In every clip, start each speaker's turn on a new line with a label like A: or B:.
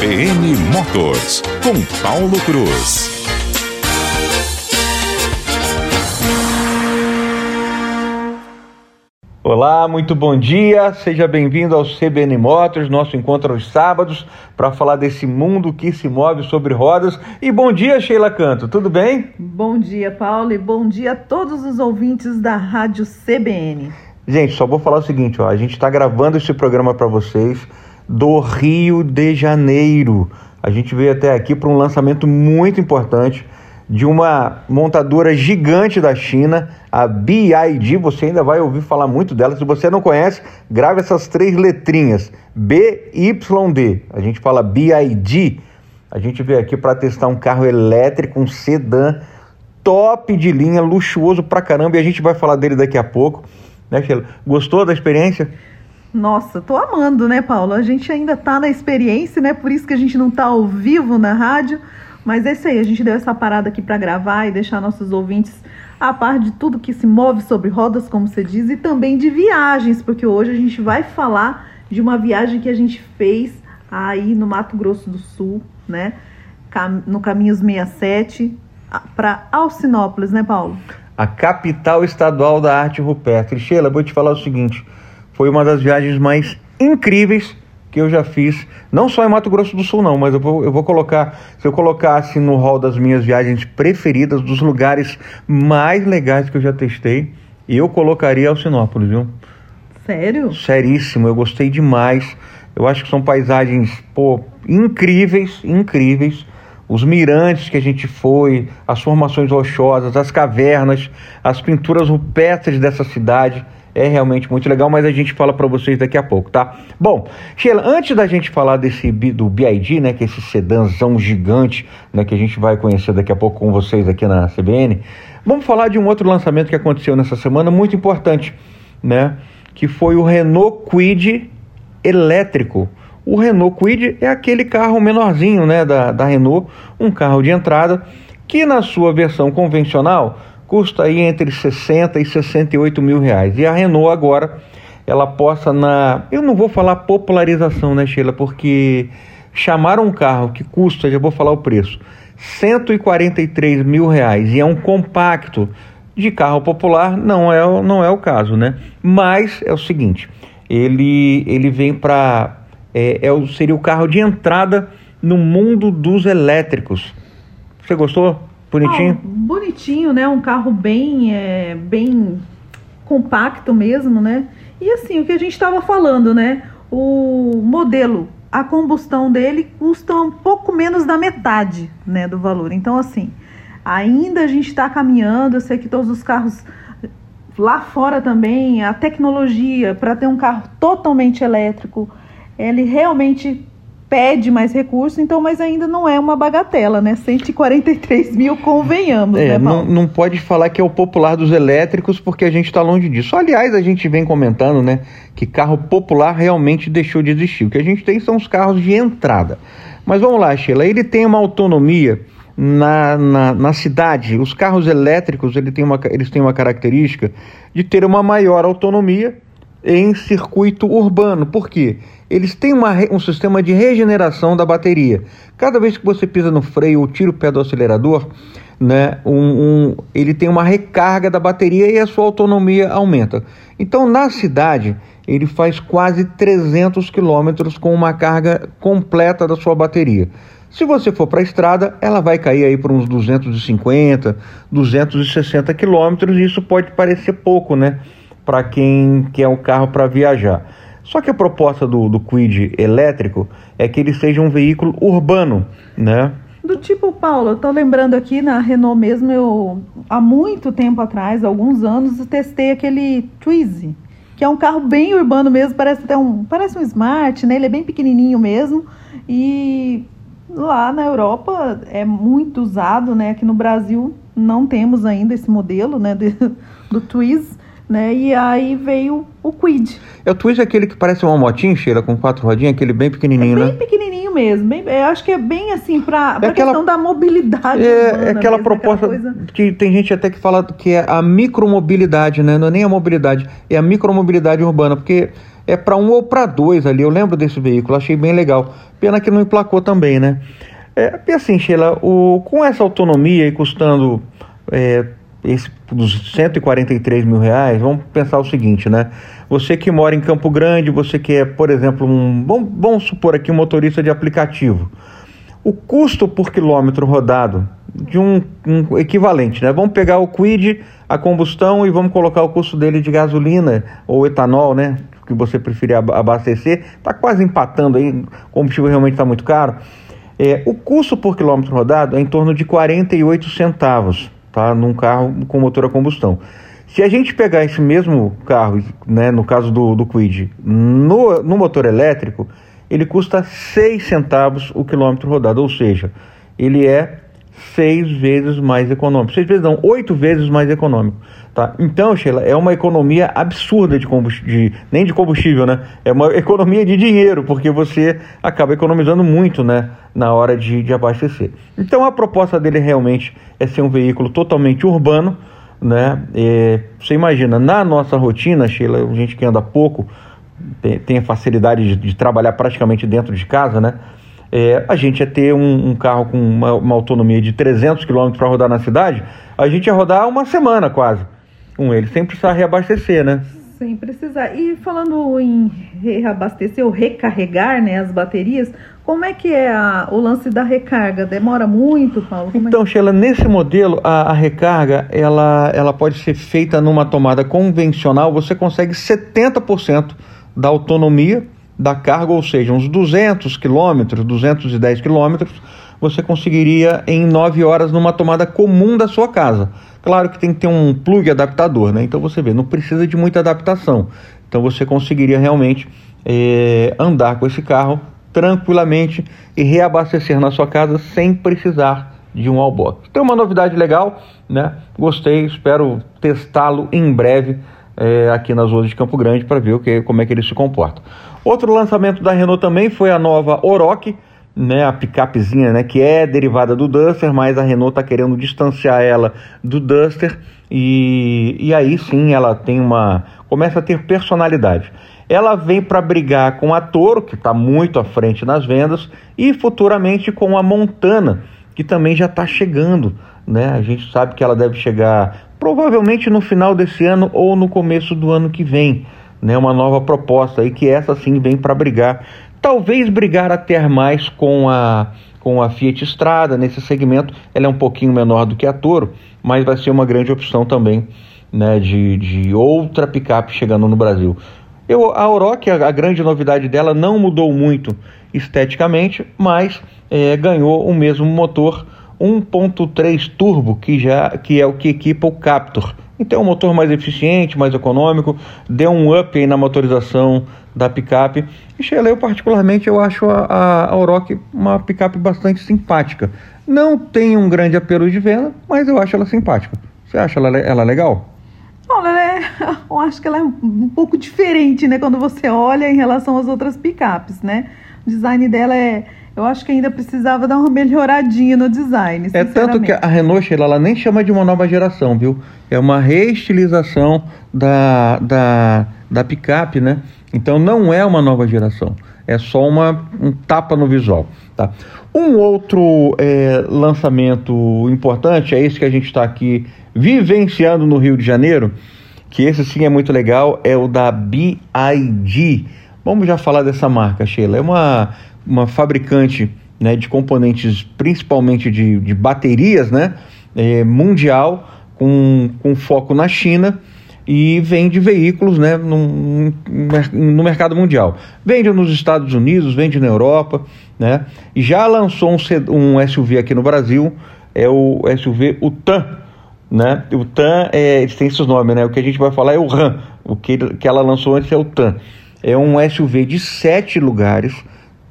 A: CBN Motors, com Paulo Cruz.
B: Olá, muito bom dia. Seja bem-vindo ao CBN Motors, nosso encontro aos sábados, para falar desse mundo que se move sobre rodas. E bom dia, Sheila Canto, tudo bem?
C: Bom dia, Paulo, e bom dia a todos os ouvintes da Rádio CBN.
B: Gente, só vou falar o seguinte, ó, a gente está gravando esse programa para vocês do Rio de Janeiro. A gente veio até aqui para um lançamento muito importante de uma montadora gigante da China, a BID. Você ainda vai ouvir falar muito dela. Se você não conhece, grave essas três letrinhas: BYD. A gente fala BID. A gente veio aqui para testar um carro elétrico, um sedã top de linha, luxuoso pra caramba, e a gente vai falar dele daqui a pouco. Né, Sheila? Gostou da experiência?
C: Nossa, tô amando, né, Paulo? A gente ainda tá na experiência, né? Por isso que a gente não tá ao vivo na rádio. Mas é isso aí, a gente deu essa parada aqui para gravar e deixar nossos ouvintes a par de tudo que se move sobre rodas, como você diz, e também de viagens, porque hoje a gente vai falar de uma viagem que a gente fez aí no Mato Grosso do Sul, né? No Caminhos 67 para Alcinópolis, né, Paulo?
B: A capital estadual da arte rupestre. Sheila, vou te falar o seguinte: foi uma das viagens mais incríveis que eu já fiz, não só em Mato Grosso do Sul, não, mas eu vou, eu vou colocar, se eu colocasse no hall das minhas viagens preferidas, dos lugares mais legais que eu já testei, eu colocaria Alcinópolis, viu?
C: Sério?
B: Seríssimo, eu gostei demais. Eu acho que são paisagens, pô, incríveis, incríveis. Os mirantes que a gente foi, as formações rochosas, as cavernas, as pinturas rupestres dessa cidade é realmente muito legal, mas a gente fala para vocês daqui a pouco, tá? Bom, Sheila, antes da gente falar desse do BID, né, que é esse sedãzão gigante, né, que a gente vai conhecer daqui a pouco com vocês aqui na CBN, vamos falar de um outro lançamento que aconteceu nessa semana muito importante, né, que foi o Renault Kwid elétrico. O Renault Kwid é aquele carro menorzinho, né, da, da Renault, um carro de entrada que na sua versão convencional custa aí entre 60 e 68 mil reais. E a Renault agora, ela possa na. Eu não vou falar popularização, né, Sheila? Porque chamaram um carro que custa, já vou falar o preço, 143 mil reais e é um compacto de carro popular, não é, não é o caso, né? Mas é o seguinte, ele, ele vem para. É, é, seria o carro de entrada no mundo dos elétricos. Você gostou? Bonitinho? Ah,
C: bonitinho, né? Um carro bem, é, bem compacto mesmo, né? E assim, o que a gente estava falando, né? O modelo, a combustão dele custa um pouco menos da metade, né, do valor. Então, assim, ainda a gente está caminhando. Eu sei que todos os carros lá fora também, a tecnologia para ter um carro totalmente elétrico, ele realmente pede mais recurso, então, mas ainda não é uma bagatela, né? 143 mil, convenhamos,
B: é,
C: né,
B: não, não pode falar que é o popular dos elétricos, porque a gente está longe disso. Aliás, a gente vem comentando, né, que carro popular realmente deixou de existir. O que a gente tem são os carros de entrada. Mas vamos lá, Sheila, ele tem uma autonomia na, na, na cidade. Os carros elétricos, ele tem uma, eles têm uma característica de ter uma maior autonomia em circuito urbano. Por quê? Eles têm uma, um sistema de regeneração da bateria. Cada vez que você pisa no freio ou tira o pé do acelerador, né, um, um, ele tem uma recarga da bateria e a sua autonomia aumenta. Então, na cidade, ele faz quase 300 quilômetros com uma carga completa da sua bateria. Se você for para a estrada, ela vai cair aí por uns 250, 260 quilômetros, e isso pode parecer pouco, né? Para quem quer um carro para viajar. Só que a proposta do, do Quid elétrico é que ele seja um veículo urbano, né?
C: Do tipo, Paulo, eu tô lembrando aqui na Renault mesmo, eu há muito tempo atrás, alguns anos, testei aquele Twizy, que é um carro bem urbano mesmo, parece até um, parece um Smart, né? Ele é bem pequenininho mesmo e lá na Europa é muito usado, né? Aqui no Brasil não temos ainda esse modelo, né, de, do Twizy né? E aí veio o Quid.
B: É o Twist é aquele que parece uma motinha, cheira com quatro rodinhas, aquele bem pequenininho,
C: é
B: bem
C: né? Bem pequenininho mesmo. Bem, eu acho que é bem assim para é a questão da mobilidade.
B: É, é aquela mesmo, proposta coisa... que tem gente até que fala que é a micromobilidade, né? Não é nem a mobilidade, é a micromobilidade urbana, porque é para um ou para dois ali. Eu lembro desse veículo, achei bem legal. Pena que não emplacou também, né? É, e assim, Sheila, o, com essa autonomia e custando é, esse, dos 143 mil reais, vamos pensar o seguinte, né? Você que mora em Campo Grande, você que é, por exemplo, um. Vamos, vamos supor aqui um motorista de aplicativo. O custo por quilômetro rodado de um, um, equivalente, né? Vamos pegar o Quid, a combustão e vamos colocar o custo dele de gasolina ou etanol, né? Que você preferir abastecer, está quase empatando aí, o combustível realmente está muito caro. É, o custo por quilômetro rodado é em torno de 48 centavos, tá? Num carro com motor a combustão. Se a gente pegar esse mesmo carro, né, no caso do, do Quid, no, no motor elétrico, ele custa 6 centavos o quilômetro rodado, ou seja, ele é seis vezes mais econômico. Seis vezes não, oito vezes mais econômico. Tá? Então, Sheila, é uma economia absurda de combustível, nem de combustível, né? É uma economia de dinheiro, porque você acaba economizando muito, né? Na hora de, de abastecer. Então, a proposta dele realmente é ser um veículo totalmente urbano, né? É, você imagina, na nossa rotina, Sheila, a gente que anda pouco, tem, tem a facilidade de, de trabalhar praticamente dentro de casa, né? é, a gente ia ter um, um carro com uma, uma, autonomia de 300 km para rodar na cidade, a gente ia rodar uma semana quase com ele, sem precisar reabastecer, né?
C: Sem precisar. E falando em reabastecer ou recarregar né, as baterias, como é que é a, o lance da recarga? Demora muito, Paulo? Como
B: então,
C: é?
B: Sheila, nesse modelo, a, a, recarga ela, ela pode ser feita numa tomada convencional, você consegue 70% da autonomia da carga, ou seja, uns 200 quilômetros, 210 quilômetros, você conseguiria em 9 horas numa tomada comum da sua casa. Claro que tem que ter um plug adaptador, né? Então você vê, não precisa de muita adaptação. Então você conseguiria realmente é, andar com esse carro tranquilamente e reabastecer na sua casa sem precisar de um wallbox. Tem uma novidade legal, né? Gostei, espero testá-lo em breve é, aqui nas ruas de Campo Grande para ver o que, como é que ele se comporta. Outro lançamento da Renault também foi a nova Oroch, né, a picapezinha, né, que é derivada do Duster, mas a Renault está querendo distanciar ela do Duster e, e aí sim ela tem uma começa a ter personalidade. Ela vem para brigar com a Toro, que está muito à frente nas vendas, e futuramente com a Montana, que também já está chegando. Né? A gente sabe que ela deve chegar provavelmente no final desse ano ou no começo do ano que vem né, uma nova proposta e que essa sim vem para brigar, talvez brigar até mais com a com a Fiat Strada nesse segmento, ela é um pouquinho menor do que a Toro, mas vai ser uma grande opção também, né, de, de outra picape chegando no Brasil. Eu, a Oroch, a, a grande novidade dela não mudou muito esteticamente, mas é, ganhou o mesmo motor 1.3 turbo que já que é o que equipa o Captur, então, é um motor mais eficiente, mais econômico, deu um up na motorização da picape. E Sheila, eu particularmente eu acho a, a Oroch uma picape bastante simpática. Não tem um grande apelo de venda, mas eu acho ela simpática. Você acha ela, ela legal?
C: Olha, é, eu acho que ela é um pouco diferente, né? Quando você olha em relação às outras picapes, né? O design dela é eu acho que ainda precisava dar uma melhoradinha no design.
B: É tanto que a Renault, Sheila, ela nem chama de uma nova geração, viu? É uma reestilização da, da, da picape, né? Então não é uma nova geração. É só uma, um tapa no visual. Tá? Um outro é, lançamento importante é esse que a gente está aqui vivenciando no Rio de Janeiro, que esse sim é muito legal, é o da BID. Vamos já falar dessa marca, Sheila. É uma uma fabricante né, de componentes, principalmente de, de baterias, né, é, mundial, com, com foco na China e vende veículos né, no, no mercado mundial. Vende nos Estados Unidos, vende na Europa, né, e já lançou um, um SUV aqui no Brasil, é o SUV Utan. Né? O TAN é, tem esses nomes, né? O que a gente vai falar é o RAM. O que, que ela lançou antes é o TAN. É um SUV de sete lugares,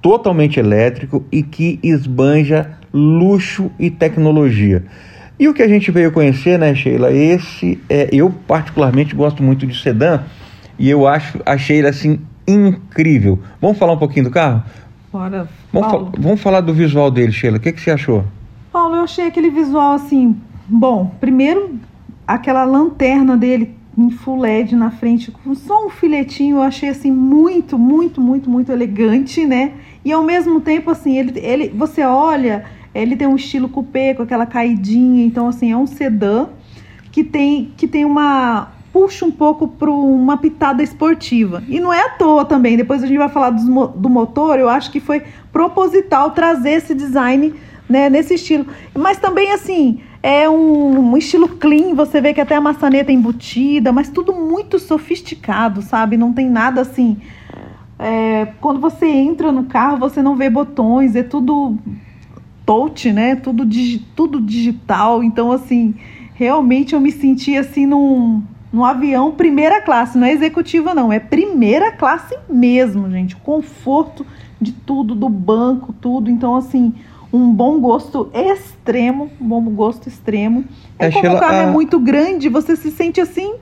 B: totalmente elétrico e que esbanja luxo e tecnologia. E o que a gente veio conhecer, né, Sheila? Esse é, eu particularmente gosto muito de sedã e eu acho achei ele assim incrível. Vamos falar um pouquinho do carro?
C: Bora.
B: Vamos, fa vamos falar do visual dele, Sheila. O que, que você achou?
C: Paulo, eu achei aquele visual assim, bom, primeiro aquela lanterna dele em full LED na frente, com só um filetinho, eu achei assim muito, muito, muito, muito elegante, né? E ao mesmo tempo, assim, ele, ele você olha, ele tem um estilo coupé com aquela caidinha, então assim, é um sedã que tem que tem uma puxa um pouco para uma pitada esportiva. E não é à toa também, depois a gente vai falar do, do motor, eu acho que foi proposital trazer esse design né, nesse estilo. Mas também, assim, é um, um, estilo clean, você vê que até a maçaneta é embutida, mas tudo muito sofisticado, sabe? Não tem nada assim. É, quando você entra no carro, você não vê botões, é tudo touch, né? Tudo, digi tudo digital. Então, assim, realmente eu me senti assim num no avião primeira classe, não é executiva não, é primeira classe mesmo, gente. O conforto de tudo, do banco, tudo. Então, assim, um bom gosto extremo, um bom gosto extremo. É, é como o carro a... é muito grande, você se sente assim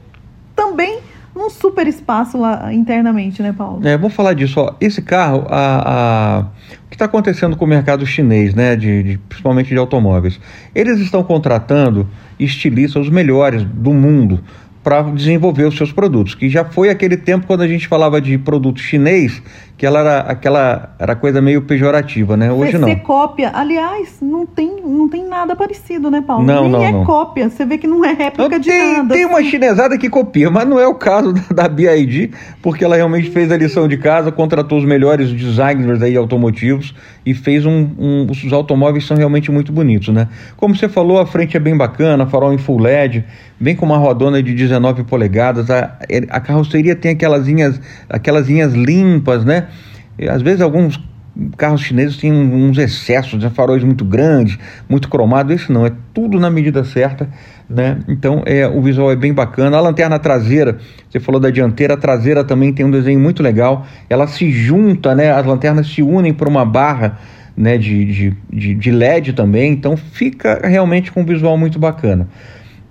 C: também num super espaço lá internamente, né, Paulo?
B: É, vamos falar disso. Ó. Esse carro, a, a... o que está acontecendo com o mercado chinês, né, de, de, principalmente de automóveis? Eles estão contratando estilistas, os melhores do mundo, para desenvolver os seus produtos, que já foi aquele tempo quando a gente falava de produto chinês, que ela era aquela era coisa meio pejorativa, né? Hoje
C: Ser
B: não.
C: cópia, aliás, não tem, não tem nada parecido, né, Paulo?
B: Não,
C: Nem
B: não,
C: é
B: não.
C: cópia, você vê que não é réplica
B: não,
C: de
B: tem,
C: nada.
B: Tem uma
C: assim.
B: chinesada que copia, mas não é o caso da, BID, porque ela realmente fez a lição de casa, contratou os melhores designers aí automotivos e fez um, um os automóveis são realmente muito bonitos, né? Como você falou, a frente é bem bacana, farol em full LED, bem com uma rodona de 19 polegadas, a, a carroceria tem aquelas linhas, aquelas linhas limpas, né? E, às vezes alguns carros chineses têm uns excessos, né? faróis muito grandes, muito cromados. Esse não, é tudo na medida certa, né? Então é, o visual é bem bacana. A lanterna traseira, você falou da dianteira, a traseira também tem um desenho muito legal. Ela se junta, né? As lanternas se unem para uma barra. Né, de, de, de, de LED também, então fica realmente com um visual muito bacana.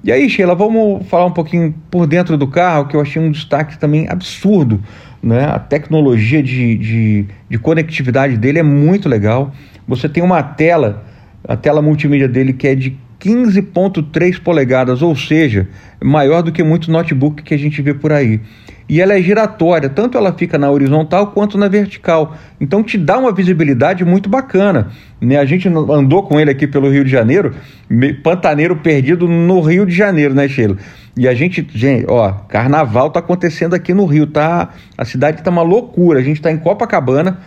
B: E aí, Sheila, vamos falar um pouquinho por dentro do carro, que eu achei um destaque também absurdo né? A tecnologia de, de, de conectividade dele é muito legal. Você tem uma tela, a tela multimídia dele que é de 15.3 polegadas, ou seja, maior do que muito notebook que a gente vê por aí. E ela é giratória, tanto ela fica na horizontal quanto na vertical. Então te dá uma visibilidade muito bacana. Né? A gente andou com ele aqui pelo Rio de Janeiro, pantaneiro perdido no Rio de Janeiro, né, Sheila? E a gente, gente, ó, carnaval tá acontecendo aqui no Rio, tá? A cidade tá uma loucura. A gente tá em Copacabana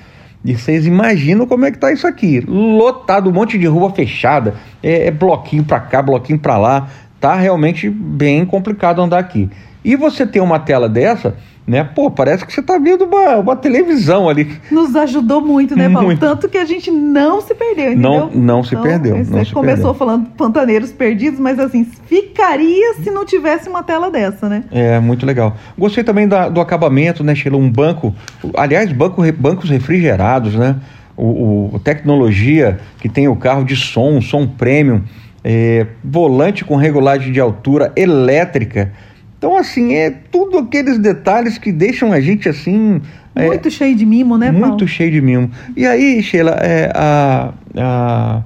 B: e vocês imaginam como é que tá isso aqui. Lotado, um monte de rua fechada, é, é bloquinho para cá, bloquinho para lá. Tá realmente bem complicado andar aqui. E você tem uma tela dessa, né? Pô, parece que você está vendo uma, uma televisão ali.
C: Nos ajudou muito, né, Paulo? Muito. Tanto que a gente não se perdeu, entendeu?
B: Não, não se então, perdeu. Não
C: você
B: se
C: começou
B: perdeu.
C: falando pantaneiros perdidos, mas assim, ficaria se não tivesse uma tela dessa, né?
B: É, muito legal. Gostei também da, do acabamento, né, Sheila? Um banco, aliás, banco, bancos refrigerados, né? O, o tecnologia que tem o carro de som, som premium, é, volante com regulagem de altura elétrica então, assim, é tudo aqueles detalhes que deixam a gente assim.
C: É, muito é, cheio de mimo, né,
B: Muito
C: Paulo?
B: cheio de mimo. E aí, Sheila, é, a, a,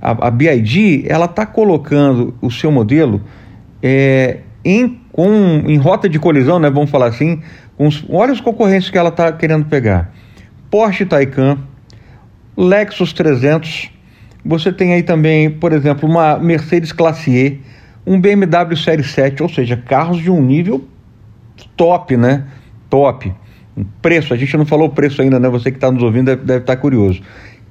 B: a, a BID, ela está colocando o seu modelo é, em, com, em rota de colisão, né, vamos falar assim, com os, olha os concorrentes que ela está querendo pegar. Porsche Taycan, Lexus 300, você tem aí também, por exemplo, uma Mercedes Classe E, um BMW Série 7, ou seja, carros de um nível top, né? Top. Preço, a gente não falou o preço ainda, né? Você que está nos ouvindo deve, deve estar tá curioso.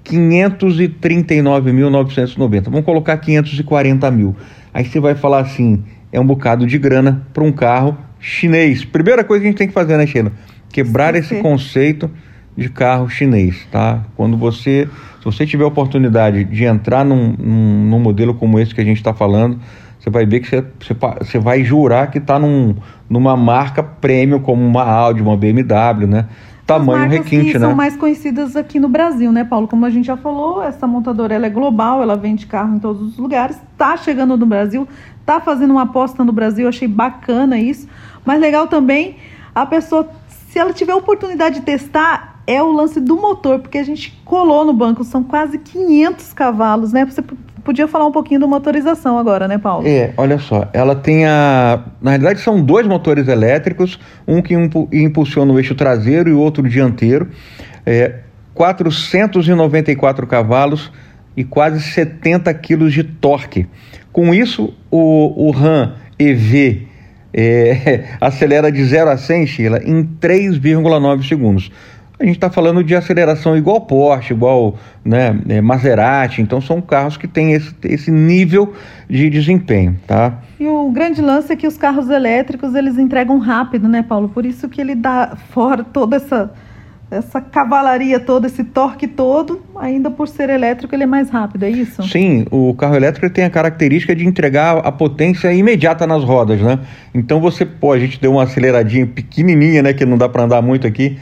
B: 539.990. Vamos colocar 540 mil. Aí você vai falar assim: é um bocado de grana para um carro chinês. Primeira coisa que a gente tem que fazer, né, Sheila? Quebrar Sim, esse conceito de carro chinês, tá? Quando você, se você tiver a oportunidade de entrar num, num, num modelo como esse que a gente está falando, você vai ver que você, você, você vai jurar que está num, numa marca premium como uma Audi, uma BMW, né? Tamanho requinte,
C: que
B: né?
C: são mais conhecidas aqui no Brasil, né, Paulo? Como a gente já falou, essa montadora ela é global, ela vende carro em todos os lugares, está chegando no Brasil, está fazendo uma aposta no Brasil, achei bacana isso. Mas legal também a pessoa, se ela tiver a oportunidade de testar, é o lance do motor, porque a gente colou no banco, são quase 500 cavalos, né? Você Podia falar um pouquinho da motorização agora, né, Paulo?
B: É, olha só, ela tem a. Na realidade, são dois motores elétricos, um que impulsiona o eixo traseiro e o outro dianteiro. É, 494 cavalos e quase 70 quilos de torque. Com isso, o, o RAM EV é, acelera de 0 a 100, Sheila, em 3,9 segundos. A gente está falando de aceleração igual Porsche, igual né, é, Maserati, então são carros que têm esse, esse nível de desempenho, tá?
C: E o grande lance é que os carros elétricos eles entregam rápido, né, Paulo? Por isso que ele dá fora toda essa essa cavalaria toda, esse torque todo, ainda por ser elétrico, ele é mais rápido, é isso?
B: Sim, o carro elétrico tem a característica de entregar a potência imediata nas rodas, né? Então você, a gente deu uma aceleradinha pequenininha, né, que não dá para andar muito aqui,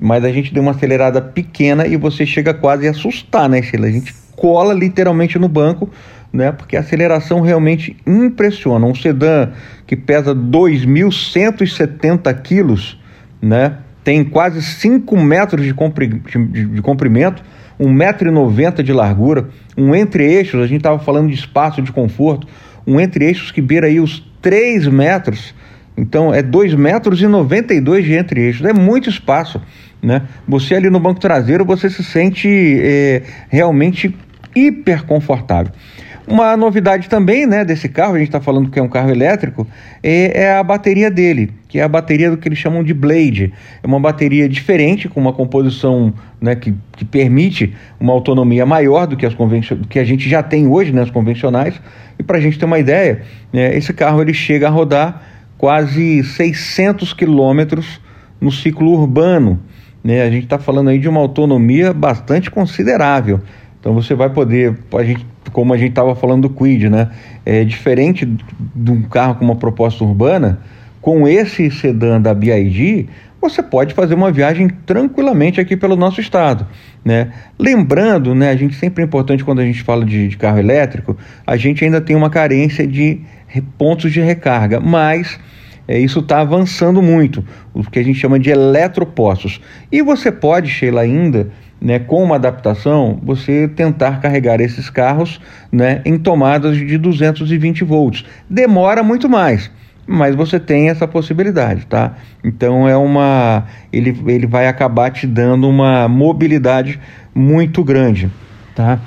B: mas a gente deu uma acelerada pequena e você chega quase a assustar, né, Sheila? A gente cola literalmente no banco, né? Porque a aceleração realmente impressiona. Um sedã que pesa 2.170 quilos, né? tem quase 5 metros de, compri de, de comprimento, 1,90m de largura, um entre-eixos, a gente estava falando de espaço de conforto, um entre-eixos que beira aí os 3 metros, então é 2 metros e 92 de entre-eixos, é muito espaço, né? Você ali no banco traseiro, você se sente é, realmente hiper confortável. Uma novidade também né, desse carro, a gente está falando que é um carro elétrico, é, é, a bateria dele, que é a bateria do que eles chamam de Blade. É uma bateria diferente, com uma composição né, que, que permite uma autonomia maior do que as que a gente já tem hoje nas né, convencionais. E para a gente ter uma ideia, né, esse carro ele chega a rodar quase 600 quilômetros no ciclo urbano. Né? A gente está falando aí de uma autonomia bastante considerável. Então você vai poder, a gente, como a gente estava falando do Quid, né? É diferente de um carro com uma proposta urbana, com esse sedã da BID, você pode fazer uma viagem tranquilamente aqui pelo nosso estado, né? Lembrando, né, a gente sempre é importante quando a gente fala de, de carro elétrico, a gente ainda tem uma carência de pontos de recarga, mas é, isso está avançando muito, o que a gente chama de eletropostos. E você pode, Sheila, ainda né, com uma adaptação, você tentar carregar esses carros né, em tomadas de 220 volts. Demora muito mais, mas você tem essa possibilidade, tá? Então é uma, ele, ele vai acabar te dando uma mobilidade muito grande, tá?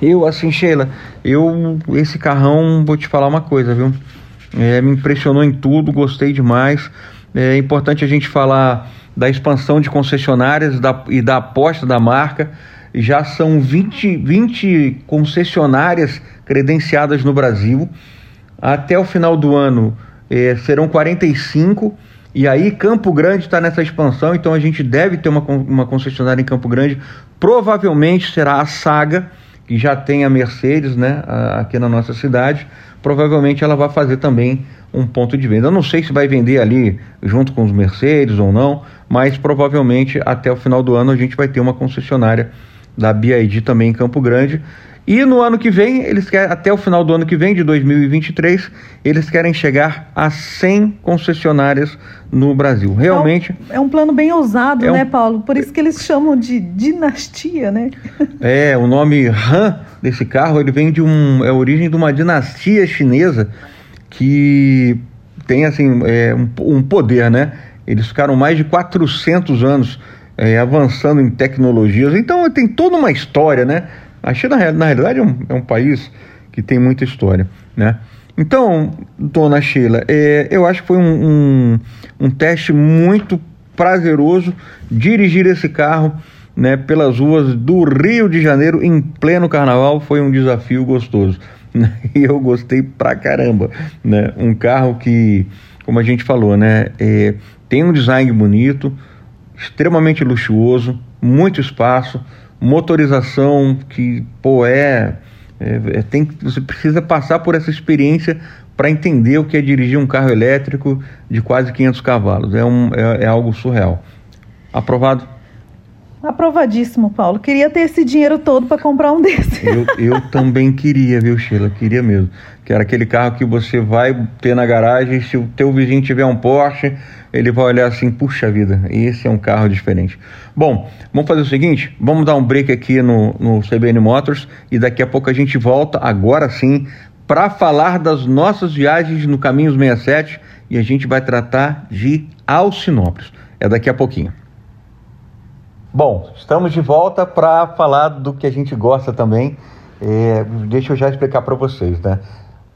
B: Eu assim, Sheila, eu esse carrão vou te falar uma coisa, viu? É, me impressionou em tudo, gostei demais. É importante a gente falar da expansão de concessionárias da, e da aposta da marca. Já são 20, 20 concessionárias credenciadas no Brasil. Até o final do ano eh, serão 45. E aí Campo Grande está nessa expansão, então a gente deve ter uma, uma concessionária em Campo Grande. Provavelmente será a Saga, que já tem a Mercedes né, aqui na nossa cidade. Provavelmente ela vai fazer também um ponto de venda. Eu não sei se vai vender ali junto com os Mercedes ou não, mas provavelmente até o final do ano a gente vai ter uma concessionária da BID também em Campo Grande. E no ano que vem, eles querem, até o final do ano que vem, de 2023, eles querem chegar a 100 concessionárias no Brasil. Realmente.
C: É um, é um plano bem ousado, é né, um, Paulo? Por isso que eles chamam de dinastia, né?
B: É, o nome Han desse carro, ele vem de um. É a origem de uma dinastia chinesa que tem assim é, um, um, poder, né? Eles ficaram mais de 400 anos é, avançando em tecnologias, então tem toda uma história, né? A China, na realidade, é um, é um país que tem muita história, né? Então, dona Sheila, é, eu acho que foi um, um, um, teste muito prazeroso dirigir esse carro né, pelas ruas do Rio de Janeiro em pleno carnaval. Foi um desafio gostoso. E eu gostei pra caramba. Né? Um carro que, como a gente falou, né, é, tem um design bonito, extremamente luxuoso, muito espaço, motorização que, pô, é, é, é tem, você precisa passar por essa experiência para entender o que é dirigir um carro elétrico de quase 500 cavalos. É, um, é, é algo surreal. Aprovado?
C: Aprovadíssimo, Paulo. Queria ter esse dinheiro todo para comprar um desse.
B: Eu, eu também queria, viu, Sheila? Queria mesmo. Que era aquele carro que você vai ter na garagem, se o teu vizinho tiver um Porsche, ele vai olhar assim, puxa vida, esse é um carro diferente. Bom, vamos fazer o seguinte, vamos dar um break aqui no, no CBN Motors e daqui a pouco a gente volta, agora sim, para falar das nossas viagens no Caminhos 67 e a gente vai tratar de Alcinópolis. É daqui a pouquinho. Bom, estamos de volta para falar do que a gente gosta também. É, deixa eu já explicar para vocês, né?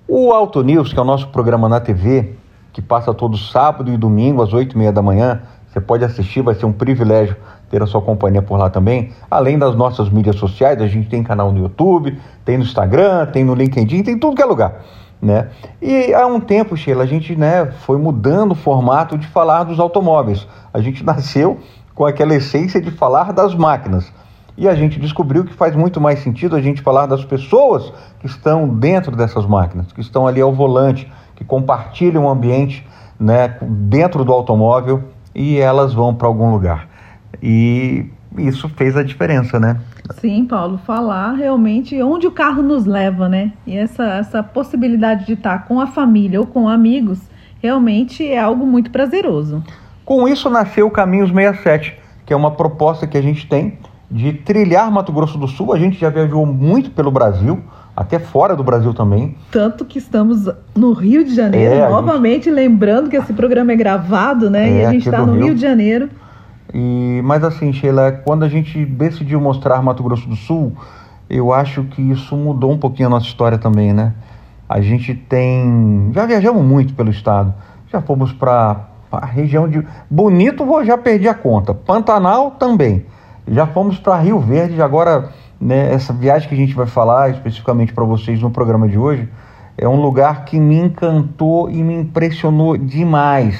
B: O Auto News, que é o nosso programa na TV, que passa todo sábado e domingo às oito e meia da manhã, você pode assistir, vai ser um privilégio ter a sua companhia por lá também. Além das nossas mídias sociais, a gente tem canal no YouTube, tem no Instagram, tem no LinkedIn, tem tudo que é lugar. Né? E há um tempo, Sheila, a gente né, foi mudando o formato de falar dos automóveis. A gente nasceu com aquela essência de falar das máquinas. E a gente descobriu que faz muito mais sentido a gente falar das pessoas que estão dentro dessas máquinas, que estão ali ao volante, que compartilham o ambiente né, dentro do automóvel e elas vão para algum lugar. E isso fez a diferença, né?
C: Sim, Paulo, falar realmente onde o carro nos leva, né? E essa, essa possibilidade de estar com a família ou com amigos realmente é algo muito prazeroso.
B: Com isso nasceu o Caminhos 67, que é uma proposta que a gente tem de trilhar Mato Grosso do Sul. A gente já viajou muito pelo Brasil, até fora do Brasil também.
C: Tanto que estamos no Rio de Janeiro, é, novamente gente... lembrando que esse programa é gravado, né? É, e a gente está no Rio. Rio de Janeiro.
B: E, mas assim, Sheila, quando a gente decidiu mostrar Mato Grosso do Sul, eu acho que isso mudou um pouquinho a nossa história também, né? A gente tem. Já viajamos muito pelo estado. Já fomos para a região de Bonito, vou já perdi a conta. Pantanal também. Já fomos para Rio Verde, agora né, essa viagem que a gente vai falar especificamente para vocês no programa de hoje é um lugar que me encantou e me impressionou demais.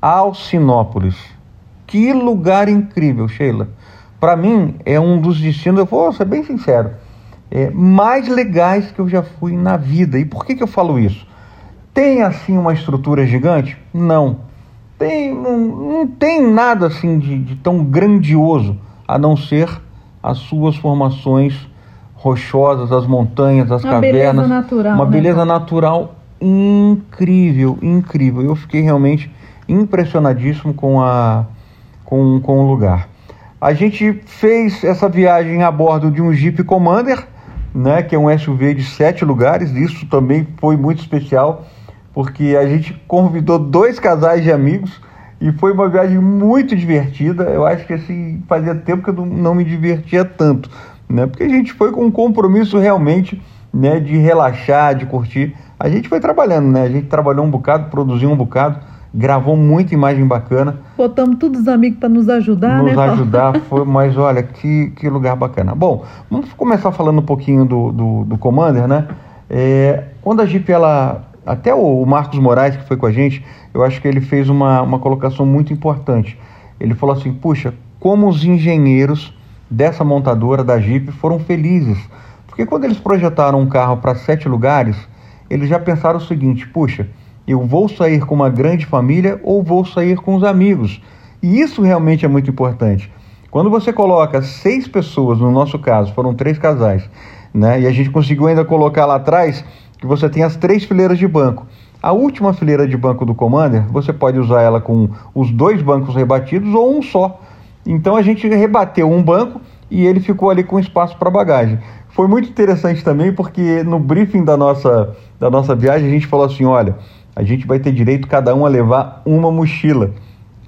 B: Alcinópolis. Que lugar incrível, Sheila. Para mim é um dos destinos, eu vou ser bem sincero, é, mais legais que eu já fui na vida. E por que, que eu falo isso? Tem assim uma estrutura gigante? Não tem, não, não tem nada assim de, de tão grandioso a não ser as suas formações rochosas, as montanhas, as uma cavernas.
C: Beleza natural,
B: uma né? beleza natural incrível, incrível. Eu fiquei realmente impressionadíssimo com, a, com, com o lugar. A gente fez essa viagem a bordo de um Jeep Commander, né, que é um SUV de sete lugares. Isso também foi muito especial porque a gente convidou dois casais de amigos e foi uma viagem muito divertida. Eu acho que assim, fazia tempo que eu não me divertia tanto, né? Porque a gente foi com um compromisso realmente, né, de relaxar, de curtir. A gente foi trabalhando, né? A gente trabalhou um bocado, produziu um bocado, gravou muita imagem bacana.
C: Botamos todos os amigos para nos ajudar,
B: nos
C: né?
B: Nos ajudar, foi, mas olha, que, que lugar bacana. Bom, vamos começar falando um pouquinho do, do, do Commander, né? É, quando a Jeep ela até o Marcos Moraes, que foi com a gente, eu acho que ele fez uma, uma colocação muito importante. Ele falou assim: puxa, como os engenheiros dessa montadora da Jeep foram felizes. Porque quando eles projetaram um carro para sete lugares, eles já pensaram o seguinte: puxa, eu vou sair com uma grande família ou vou sair com os amigos. E isso realmente é muito importante. Quando você coloca seis pessoas, no nosso caso, foram três casais, né? E a gente conseguiu ainda colocar lá atrás que você tem as três fileiras de banco. A última fileira de banco do Commander, você pode usar ela com os dois bancos rebatidos ou um só. Então a gente rebateu um banco e ele ficou ali com espaço para bagagem. Foi muito interessante também porque no briefing da nossa, da nossa viagem a gente falou assim: olha, a gente vai ter direito cada um a levar uma mochila.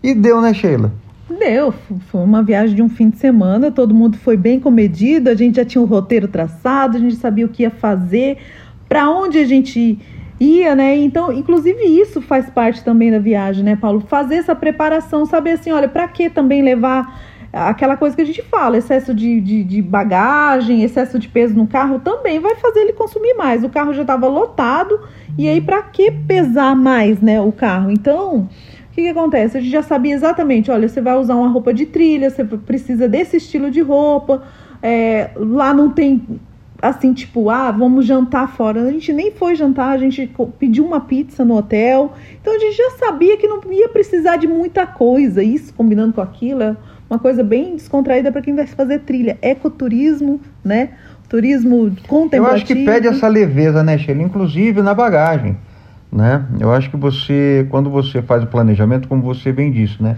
B: E deu, né, Sheila?
C: Deu, foi uma viagem de um fim de semana, todo mundo foi bem comedido, a gente já tinha o um roteiro traçado, a gente sabia o que ia fazer, para onde a gente ia, né? Então, inclusive isso faz parte também da viagem, né, Paulo? Fazer essa preparação, saber assim, olha, para que também levar aquela coisa que a gente fala, excesso de, de, de, bagagem, excesso de peso no carro também vai fazer ele consumir mais. O carro já estava lotado e aí para que pesar mais, né, o carro? Então, o que, que acontece? A gente já sabia exatamente, olha, você vai usar uma roupa de trilha, você precisa desse estilo de roupa. É, lá não tem assim, tipo, ah, vamos jantar fora. A gente nem foi jantar, a gente pediu uma pizza no hotel. Então a gente já sabia que não ia precisar de muita coisa. Isso combinando com aquilo, é uma coisa bem descontraída para quem vai fazer trilha. Ecoturismo, né? Turismo contemplativo.
B: Eu acho que pede essa leveza, né, Sheila? Inclusive na bagagem, né? Eu acho que você, quando você faz o planejamento, como você bem disse, né?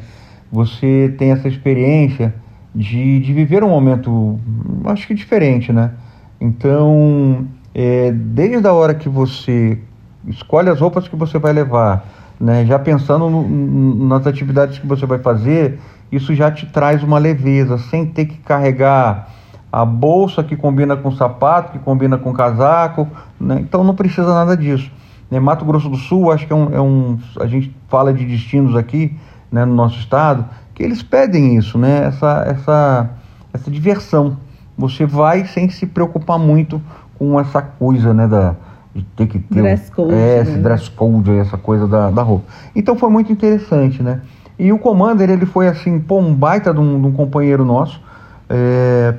B: Você tem essa experiência de, de viver um momento, acho que diferente, né? Então, é, desde a hora que você escolhe as roupas que você vai levar, né? Já pensando no, nas atividades que você vai fazer, isso já te traz uma leveza, sem ter que carregar a bolsa que combina com o sapato, que combina com o casaco, né? então não precisa nada disso. Né? Mato Grosso do Sul, acho que é um, é um, a gente fala de destinos aqui né, no nosso estado, que eles pedem isso, né? essa, essa, essa diversão. Você vai sem se preocupar muito com essa coisa né, da, de ter que ter
C: dress code,
B: é,
C: né?
B: esse dress code, essa coisa da, da roupa. Então foi muito interessante, né? E o Commander, ele foi assim, pô, um baita de um, de um companheiro nosso. É,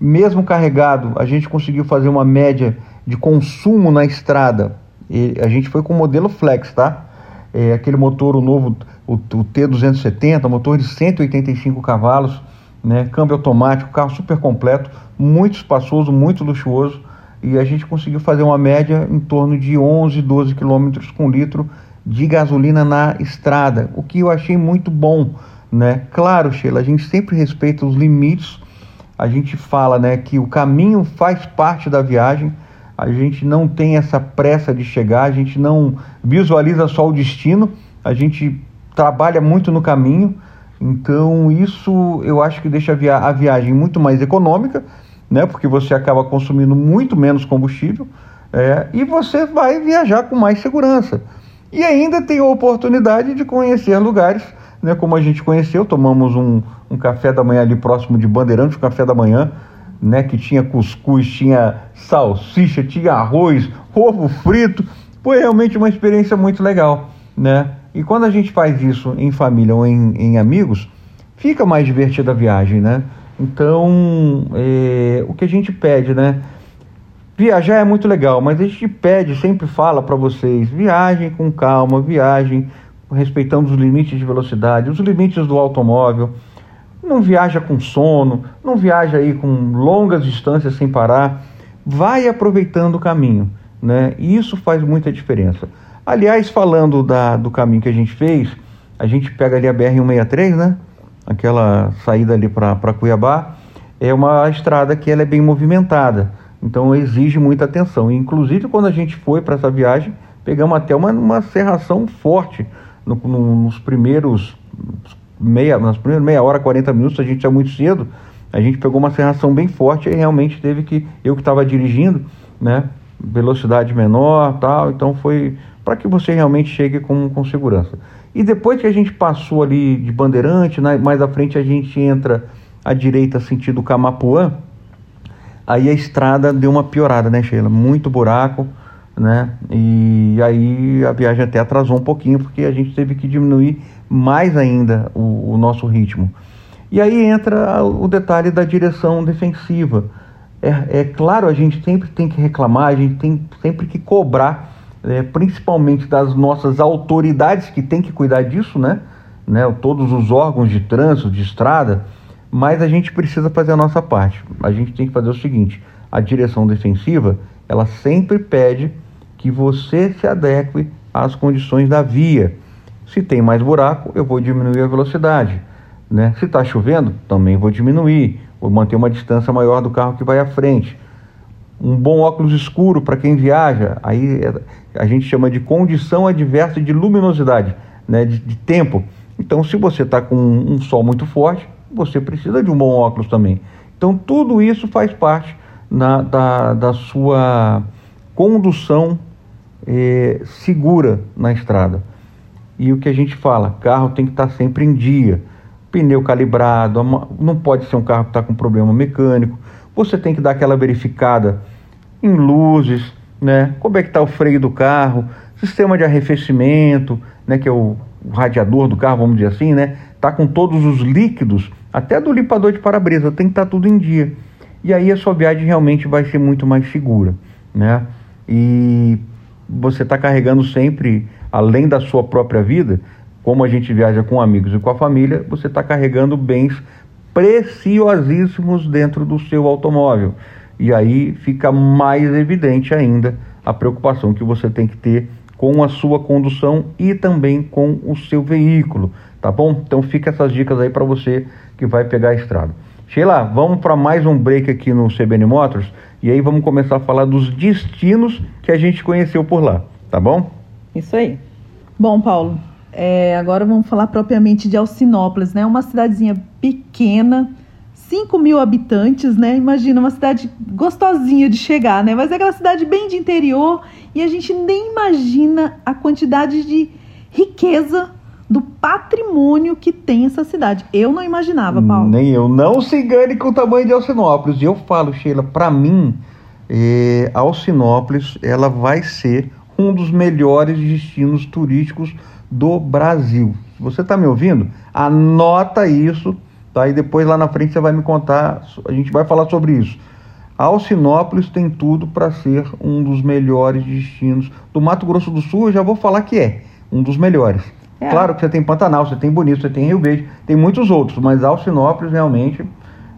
B: mesmo carregado, a gente conseguiu fazer uma média de consumo na estrada. E a gente foi com o modelo Flex, tá? É, aquele motor o novo, o, o T270, motor de 185 cavalos, né? Câmbio automático, carro super completo, muito espaçoso, muito luxuoso. E a gente conseguiu fazer uma média em torno de 11, 12 quilômetros com litro de gasolina na estrada, o que eu achei muito bom, né? Claro, Sheila, a gente sempre respeita os limites a gente fala né, que o caminho faz parte da viagem, a gente não tem essa pressa de chegar, a gente não visualiza só o destino, a gente trabalha muito no caminho, então isso eu acho que deixa a, via a viagem muito mais econômica, né, porque você acaba consumindo muito menos combustível é, e você vai viajar com mais segurança. E ainda tem a oportunidade de conhecer lugares né, como a gente conheceu, tomamos um, um café da manhã ali próximo de Bandeirantes, um café da manhã, né, que tinha cuscuz, tinha salsicha, tinha arroz, ovo frito. Foi realmente uma experiência muito legal, né? E quando a gente faz isso em família ou em, em amigos, fica mais divertida a viagem, né? Então, é, o que a gente pede, né? Viajar é muito legal, mas a gente pede, sempre fala para vocês, viagem com calma, viagem respeitando os limites de velocidade, os limites do automóvel. Não viaja com sono, não viaja aí com longas distâncias sem parar. Vai aproveitando o caminho, né? E isso faz muita diferença. Aliás, falando da, do caminho que a gente fez, a gente pega ali a BR-163, né? Aquela saída ali para Cuiabá. É uma estrada que ela é bem movimentada, então exige muita atenção. inclusive, quando a gente foi para essa viagem, pegamos até uma, uma serração forte no, no, nos primeiros meia, nas primeiras meia hora, 40 minutos, a gente já muito cedo, a gente pegou uma serração bem forte e realmente teve que, eu que estava dirigindo, né, velocidade menor tal, então foi para que você realmente chegue com, com segurança. E depois que a gente passou ali de Bandeirante, né, mais à frente a gente entra à direita sentido Camapuã, aí a estrada deu uma piorada, né, Sheila? Muito buraco, né? E aí a viagem até atrasou um pouquinho porque a gente teve que diminuir mais ainda o, o nosso ritmo. E aí entra o detalhe da direção defensiva. É, é, claro, a gente sempre tem que reclamar, a gente tem sempre que cobrar, é, principalmente das nossas autoridades que têm que cuidar disso, né? né? Todos os órgãos de trânsito, de estrada, mas a gente precisa fazer a nossa parte. A gente tem que fazer o seguinte: a direção defensiva, ela sempre pede que você se adeque às condições da via. Se tem mais buraco, eu vou diminuir a velocidade. Né? Se está chovendo, também vou diminuir. Vou manter uma distância maior do carro que vai à frente. Um bom óculos escuro para quem viaja, aí é, a gente chama de condição adversa de luminosidade, né? de, de tempo. Então, se você está com um sol muito forte, você precisa de um bom óculos também. Então, tudo isso faz parte na, da, da sua condução é, segura na estrada. E o que a gente fala, carro tem que estar sempre em dia, pneu calibrado, não pode ser um carro que está com problema mecânico. Você tem que dar aquela verificada em luzes, né? Como é que está o freio do carro, sistema de arrefecimento, né? Que é o, radiador do carro, vamos dizer assim, né? Tá com todos os líquidos, até do limpador de para-brisa, tem que estar tá tudo em dia. E aí a sua viagem realmente vai ser muito mais segura, né? E você está carregando sempre, além da sua própria vida, como a gente viaja com amigos e com a família, você está carregando bens preciosíssimos dentro do seu automóvel. E aí fica mais evidente ainda a preocupação que você tem que ter com a sua condução e também com o seu veículo, tá bom? Então fica essas dicas aí para você que vai pegar a estrada. Sheila, vamos para mais um break aqui no CBN Motors e aí vamos começar a falar dos destinos que a gente conheceu por lá, tá bom?
C: Isso aí. Bom, Paulo, é, agora vamos falar propriamente de Alcinópolis, né? Uma cidadezinha pequena, 5 mil habitantes, né? Imagina, uma cidade gostosinha de chegar, né? Mas é aquela cidade bem de interior e a gente nem imagina a quantidade de riqueza do patrimônio que tem essa cidade. Eu não imaginava, Paulo.
B: Nem eu. Não se engane com o tamanho de Alcinópolis. E eu falo, Sheila, para mim, é, Alcinópolis ela vai ser um dos melhores destinos turísticos do Brasil. Você está me ouvindo, anota isso, tá? E depois lá na frente você vai me contar, a gente vai falar sobre isso. Alcinópolis tem tudo para ser um dos melhores destinos do Mato Grosso do Sul. Eu já vou falar que é um dos melhores. É. Claro que você tem Pantanal, você tem Bonito, você tem Rio Verde, tem muitos outros, mas Alcinópolis realmente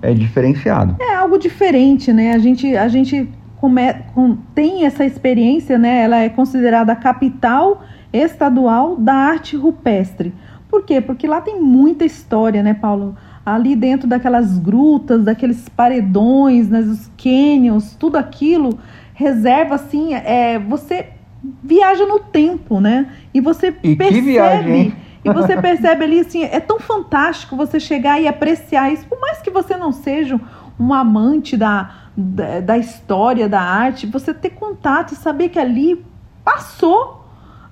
B: é diferenciado.
C: É algo diferente, né? A gente, a gente come, com, tem essa experiência, né? Ela é considerada a capital estadual da arte rupestre. Por quê? Porque lá tem muita história, né, Paulo? Ali dentro daquelas grutas, daqueles paredões, né, os canyons, tudo aquilo reserva assim, é, você viaja no tempo, né? E você
B: e
C: percebe.
B: Viagem,
C: e você percebe ali assim, é tão fantástico você chegar e apreciar isso, por mais que você não seja um amante da, da, da história, da arte, você ter contato e saber que ali passou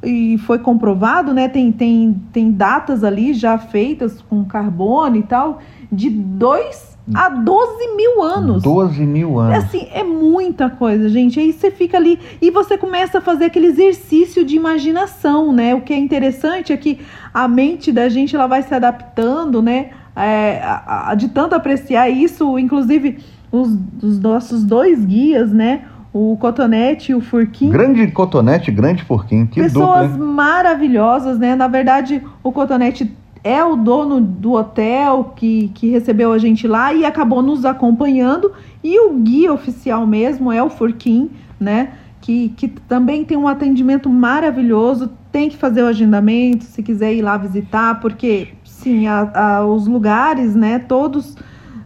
C: e foi comprovado, né? Tem, tem, tem datas ali já feitas com carbono e tal, de dois há 12 mil anos.
B: 12 mil anos.
C: É assim, é muita coisa, gente. Aí você fica ali e você começa a fazer aquele exercício de imaginação, né? O que é interessante é que a mente da gente ela vai se adaptando, né? É, a, a, de tanto apreciar isso, inclusive os, os nossos dois guias, né? O Cotonete e o Furquim.
B: Grande Cotonete, grande Furquim. Que
C: Pessoas
B: dupla,
C: maravilhosas, né? Na verdade, o Cotonete é o dono do hotel que, que recebeu a gente lá e acabou nos acompanhando. E o guia oficial mesmo é o Furquim, né? Que, que também tem um atendimento maravilhoso. Tem que fazer o agendamento se quiser ir lá visitar, porque sim, a, a, os lugares, né? Todos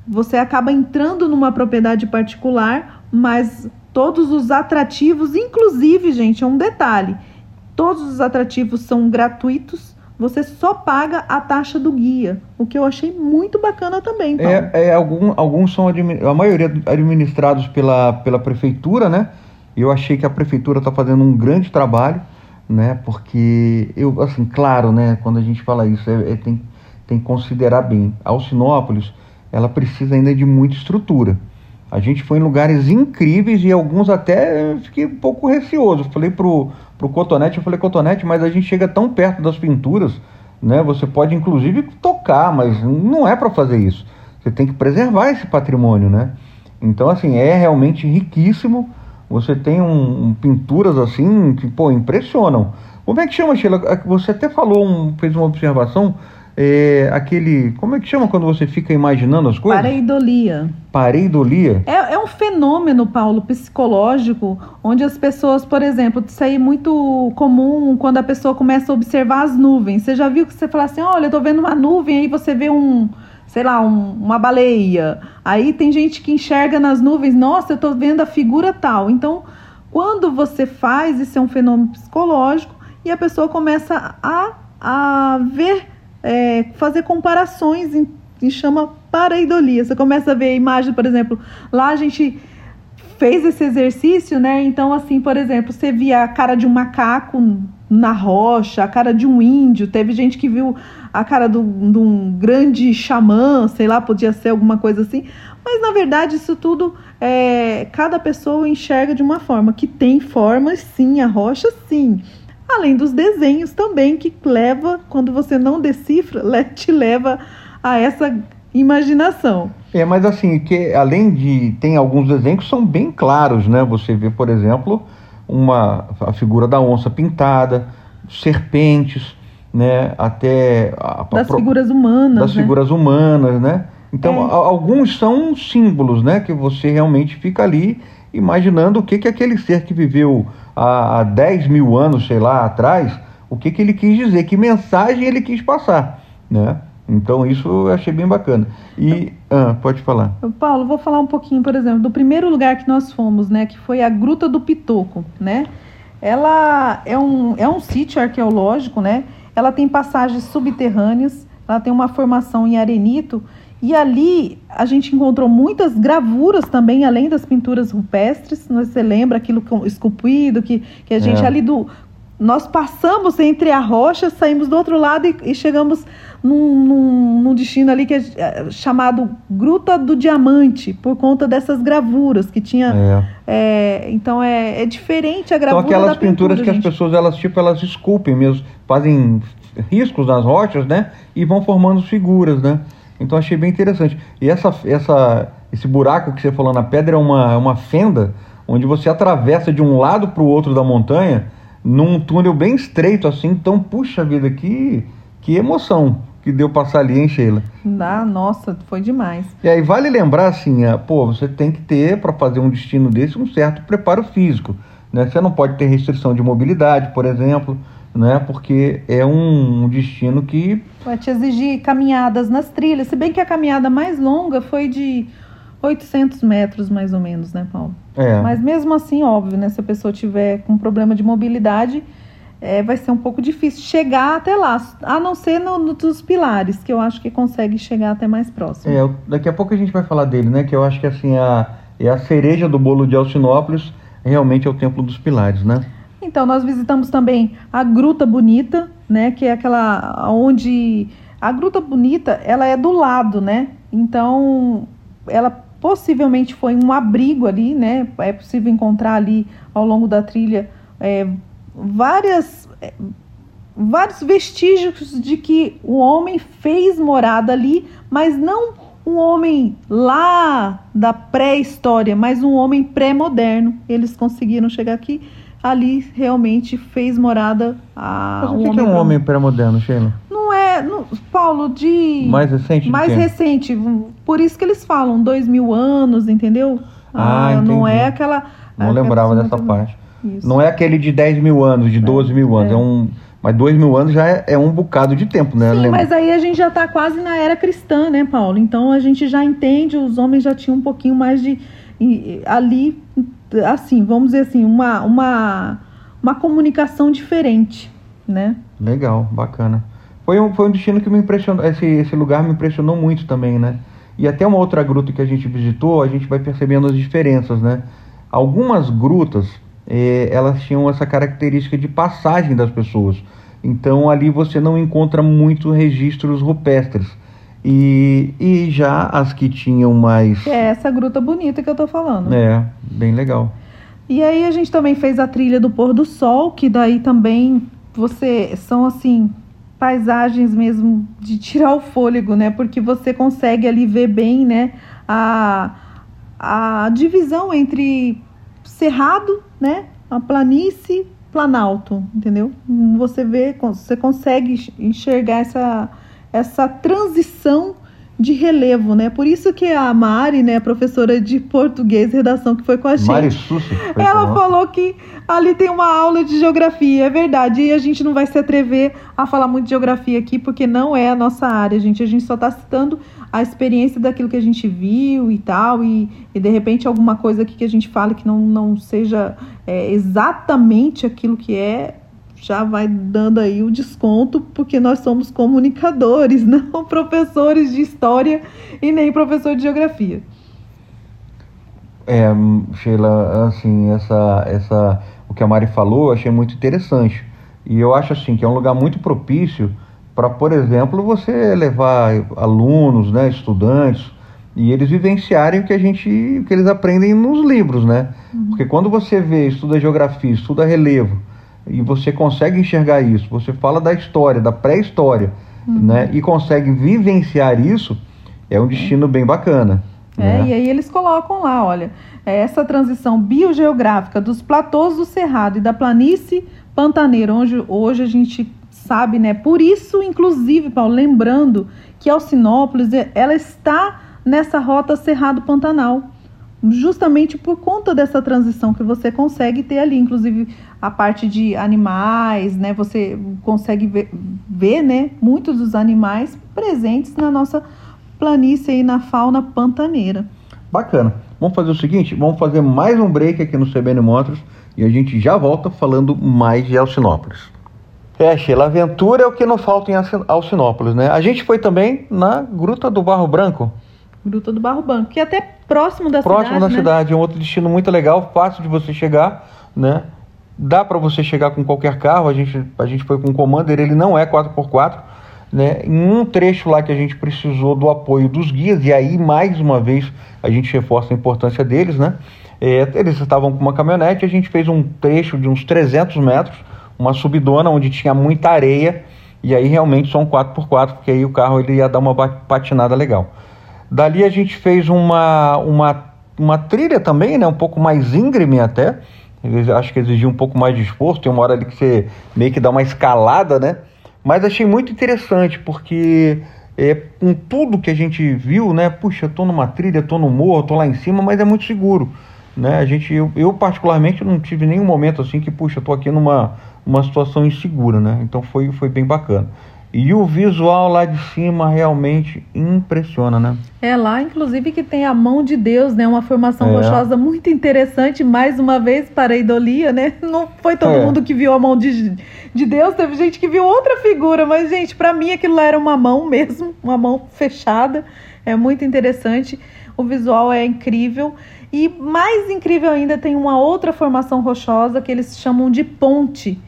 C: você acaba entrando numa propriedade particular, mas todos os atrativos, inclusive, gente, é um detalhe: todos os atrativos são gratuitos você só paga a taxa do guia, o que eu achei muito bacana também. Paulo.
B: É, é algum, alguns são, a maioria administrados pela, pela prefeitura, né? Eu achei que a prefeitura está fazendo um grande trabalho, né? Porque eu, assim, claro, né? Quando a gente fala isso, é, é, tem, tem que considerar bem. A Alcinópolis, ela precisa ainda de muita estrutura. A gente foi em lugares incríveis e alguns até fiquei um pouco receoso. Falei pro pro cotonete, eu falei cotonete, mas a gente chega tão perto das pinturas, né? Você pode inclusive tocar, mas não é para fazer isso. Você tem que preservar esse patrimônio, né? Então assim é realmente riquíssimo. Você tem um, um pinturas assim que pô impressionam. Como é que chama, Sheila? Você até falou, um, fez uma observação é, aquele. Como é que chama quando você fica imaginando as coisas?
C: Pareidolia.
B: Pareidolia?
C: É, é um fenômeno, Paulo, psicológico, onde as pessoas, por exemplo, isso aí é muito comum quando a pessoa começa a observar as nuvens. Você já viu que você fala assim: olha, eu tô vendo uma nuvem, aí você vê um. Sei lá, um, uma baleia. Aí tem gente que enxerga nas nuvens, nossa, eu tô vendo a figura tal. Então, quando você faz, isso é um fenômeno psicológico, e a pessoa começa a, a ver é, fazer comparações em, em chama pareidolia. Você começa a ver a imagem, por exemplo, lá a gente fez esse exercício, né? Então, assim, por exemplo, você via a cara de um macaco na rocha, a cara de um índio, teve gente que viu a cara de um grande xamã, sei lá, podia ser alguma coisa assim. Mas na verdade, isso tudo é, cada pessoa enxerga de uma forma. Que tem formas, sim, a rocha, sim além dos desenhos também que leva, quando você não decifra, te leva a essa imaginação.
B: É, mas assim, que além de tem alguns desenhos que são bem claros, né? Você vê, por exemplo, uma a figura da onça pintada, serpentes, né? Até
C: a, das a, figuras humanas,
B: das
C: né?
B: figuras humanas, né? Então,
C: É.
B: a- alguns são símbolos, né? Que você realmente fica ali imaginando o que, que aquele ser que viveu há, há 10 mil anos, sei lá, atrás, o que, que ele quis dizer, que mensagem ele quis passar, né? Então, isso eu achei bem bacana. E, ah, pode falar.
C: Paulo, vou falar um pouquinho, por exemplo, do primeiro lugar que nós fomos, né, que foi a Gruta do Pitoco, né? Ela é um, é um sítio arqueológico, né? Ela tem passagens subterrâneas, ela tem uma formação em arenito e ali a gente encontrou muitas gravuras também, além das pinturas rupestres. Você lembra aquilo esculpido que, que a gente
B: É.
C: ali do nós passamos entre a rocha, saímos do outro lado e, e chegamos num, num- num destino ali que é é, chamado Gruta do Diamante, por conta dessas gravuras que tinha.
B: É.
C: é, então é, é diferente a
B: São
C: gravura
B: aquelas
C: da pintura,
B: pinturas que as
C: gente.
B: pessoas, elas, tipo, elas esculpem mesmo, fazem riscos nas rochas, né? E vão formando figuras, né? Então achei bem interessante. E essa, essa, esse buraco que você falou na pedra é uma, é uma fenda onde você atravessa de um lado para o outro da montanha num túnel bem estreito assim. Então, puxa vida, que, que emoção que deu passar ali, hein, Sheila?
C: Ah, nossa, foi demais.
B: E aí vale lembrar assim, ah, pô, você tem que ter para fazer um destino desse um certo preparo físico, né? Você não pode ter restrição de mobilidade, por exemplo, né? Porque é um, destino que
C: Vai te exigir caminhadas nas trilhas, se bem que a caminhada mais longa foi de 800 metros, mais ou menos, né, Paulo?
B: é,
C: Mas mesmo assim, óbvio, né? Se a pessoa tiver com problema de mobilidade, é, vai ser um pouco difícil chegar até lá, a não ser no, no dos pilares, que eu acho que consegue chegar até mais próximo.
B: é, daqui a pouco a gente vai falar dele, né? Que eu acho que assim a é a cereja do bolo de Alcinópolis, realmente é o Templo dos Pilares, né?
C: Então, nós visitamos também a Gruta Bonita, né? Que é aquela onde. A Gruta Bonita, ela é do lado, né? Então, ela possivelmente foi um abrigo ali, né? É possível encontrar ali ao longo da trilha é, várias. é, vários vestígios de que o homem fez morada ali, mas não um homem lá da pré-história, mas um homem pré-moderno. Eles conseguiram chegar aqui, ali realmente fez morada a
B: Mas o que, que é um homem pré-moderno, Sheila?
C: Não é, não- Paulo, de
B: Mais recente?
C: mais recente. Por isso que eles falam dois mil anos, entendeu?
B: Ah,
C: não
B: entendi.
C: é aquela.
B: Não
C: aquela
B: lembrava dessa parte.
C: Isso.
B: Não é aquele de 10 mil anos, de 12 mil anos. É.
C: é.
B: um, mas 2 mil anos já é, é um bocado de tempo, né?
C: Sim,
B: Lembra?
C: mas aí a gente já está quase na era cristã, né, Paulo? Então a gente já entende, os homens já tinham um pouquinho mais de. e- ali, assim, vamos dizer assim, uma, uma, uma comunicação diferente, né?
B: Legal, bacana. Foi um, foi um destino que me impressionou. Esse, esse lugar me impressionou muito também, né? E até uma outra gruta que a gente visitou, a gente vai percebendo as diferenças, né? Algumas grutas, eh, elas tinham essa característica de passagem das pessoas. Então ali você não encontra muito registros rupestres. E, e já as que tinham mais.
C: É essa gruta bonita que eu tô falando.
B: É, bem legal.
C: E aí a gente também fez a trilha do pôr do sol, que daí também você são assim paisagens mesmo de tirar o fôlego, né? Porque você consegue ali ver bem, né, a, a divisão entre cerrado, né, a planície, planalto, entendeu? Você vê, você consegue enxergar essa essa transição de relevo, né? Por isso que a Mari, né, professora de português, redação que foi com a gente,
B: Mari Sussi.
C: ela
B: falar.
C: falou que ali tem uma aula de geografia, é verdade. E a gente não vai se atrever a falar muito de geografia aqui, porque não é a nossa área, gente. A gente só está citando a experiência daquilo que a gente viu e tal. E, e de repente alguma coisa aqui que a gente fale que não, não seja é, exatamente aquilo que é, já vai dando aí o desconto, porque nós somos comunicadores, não professores de história e nem professor de geografia.
B: É, Sheila, assim, essa, essa, o que a Mari falou, eu achei muito interessante. E eu acho assim que é um lugar muito propício para, por exemplo, você levar alunos, né, estudantes, e eles vivenciarem o que a gente, o que eles aprendem nos livros, né? Porque quando você vê, estuda geografia, estuda relevo, e você consegue enxergar isso, você fala da história, da pré-história, né, e consegue vivenciar isso, é um destino bem bacana.
C: É,
B: né?
C: e aí eles colocam lá, olha, é, essa transição biogeográfica dos platôs do Cerrado e da planície pantaneira, onde hoje a gente sabe, né? Por isso, inclusive, Paulo, lembrando que Alcinópolis, ela está nessa rota Cerrado Pantanal, justamente por conta dessa transição que você consegue ter ali, inclusive a parte de animais, né? Você consegue ver, ver né, muitos dos animais presentes na nossa planície e na fauna pantaneira.
B: Bacana. Vamos fazer o seguinte, vamos fazer mais um break aqui no CBN Motors e a gente já volta falando mais de Alcinópolis. É, Sheila, aventura é o que não falta em Alcinópolis, né? A gente foi também na Gruta do Barro Branco.
C: Gruta do Barro Branco, que é até próximo da
B: próximo
C: cidade.
B: Próximo da
C: né?
B: cidade, é um outro destino muito legal, fácil de você chegar, né? Dá para você chegar com qualquer carro, a gente, a gente foi com o Commander, ele não é 4x4, né? Em um trecho lá que a gente precisou do apoio dos guias, e aí mais uma vez a gente reforça a importância deles, né? É, eles estavam com uma caminhonete, a gente fez um trecho de uns 300 metros, uma subidona onde tinha muita areia, e aí realmente só um 4x4, porque aí o carro ele ia dar uma patinada legal. Dali a gente fez uma, uma, uma trilha também, né? Um pouco mais íngreme até. Acho que exigia um pouco mais de esforço. Tem uma hora ali que você meio que dá uma escalada, né? Mas achei muito interessante, porque é, com tudo que a gente viu, né? Puxa, tô numa trilha, tô no morro, tô lá em cima, mas é muito seguro. Né? A gente, eu, eu particularmente não tive nenhum momento assim que, puxa, tô aqui numa uma situação insegura, né? Então foi, foi bem bacana. E o visual lá de cima realmente impressiona, né?
C: É lá, inclusive, que tem a mão de Deus, né? Uma formação é. rochosa muito interessante, mais uma vez para a idolia, né? Não foi todo é. mundo que viu a mão de, de Deus, teve gente que viu outra figura, mas, gente, para mim aquilo lá era uma mão mesmo, uma mão fechada. É muito interessante. O visual é incrível. E mais incrível ainda, tem uma outra formação rochosa que eles chamam de ponte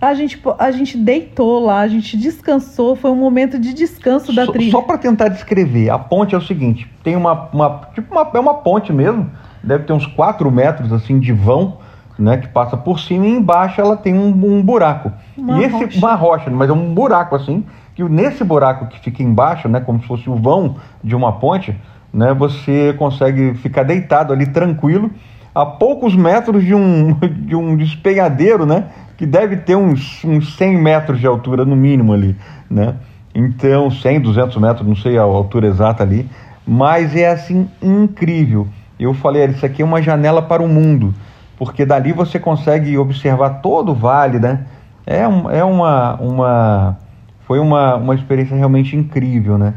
C: a gente, a gente deitou lá, a gente descansou, foi um momento de descanso da
B: só,
C: trilha.
B: Só para tentar descrever, a ponte é o seguinte: tem uma, uma tipo uma, é uma ponte mesmo, deve ter uns 4 metros assim de vão, né, que passa por cima e embaixo ela tem um, um buraco. Uma e esse rocha. uma rocha, mas é um buraco assim, que nesse buraco que fica embaixo, né, como se fosse o vão de uma ponte, né, você consegue ficar deitado ali tranquilo a poucos metros de um, de um despenhadeiro, né? Que deve ter uns, uns 100 metros de altura no mínimo ali, né? Então, 100, 200 metros, não sei a altura exata ali, mas é assim incrível. Eu falei, isso aqui é uma janela para o mundo, porque dali você consegue observar todo o vale, né? É, é uma, uma, foi uma, uma experiência realmente incrível, né?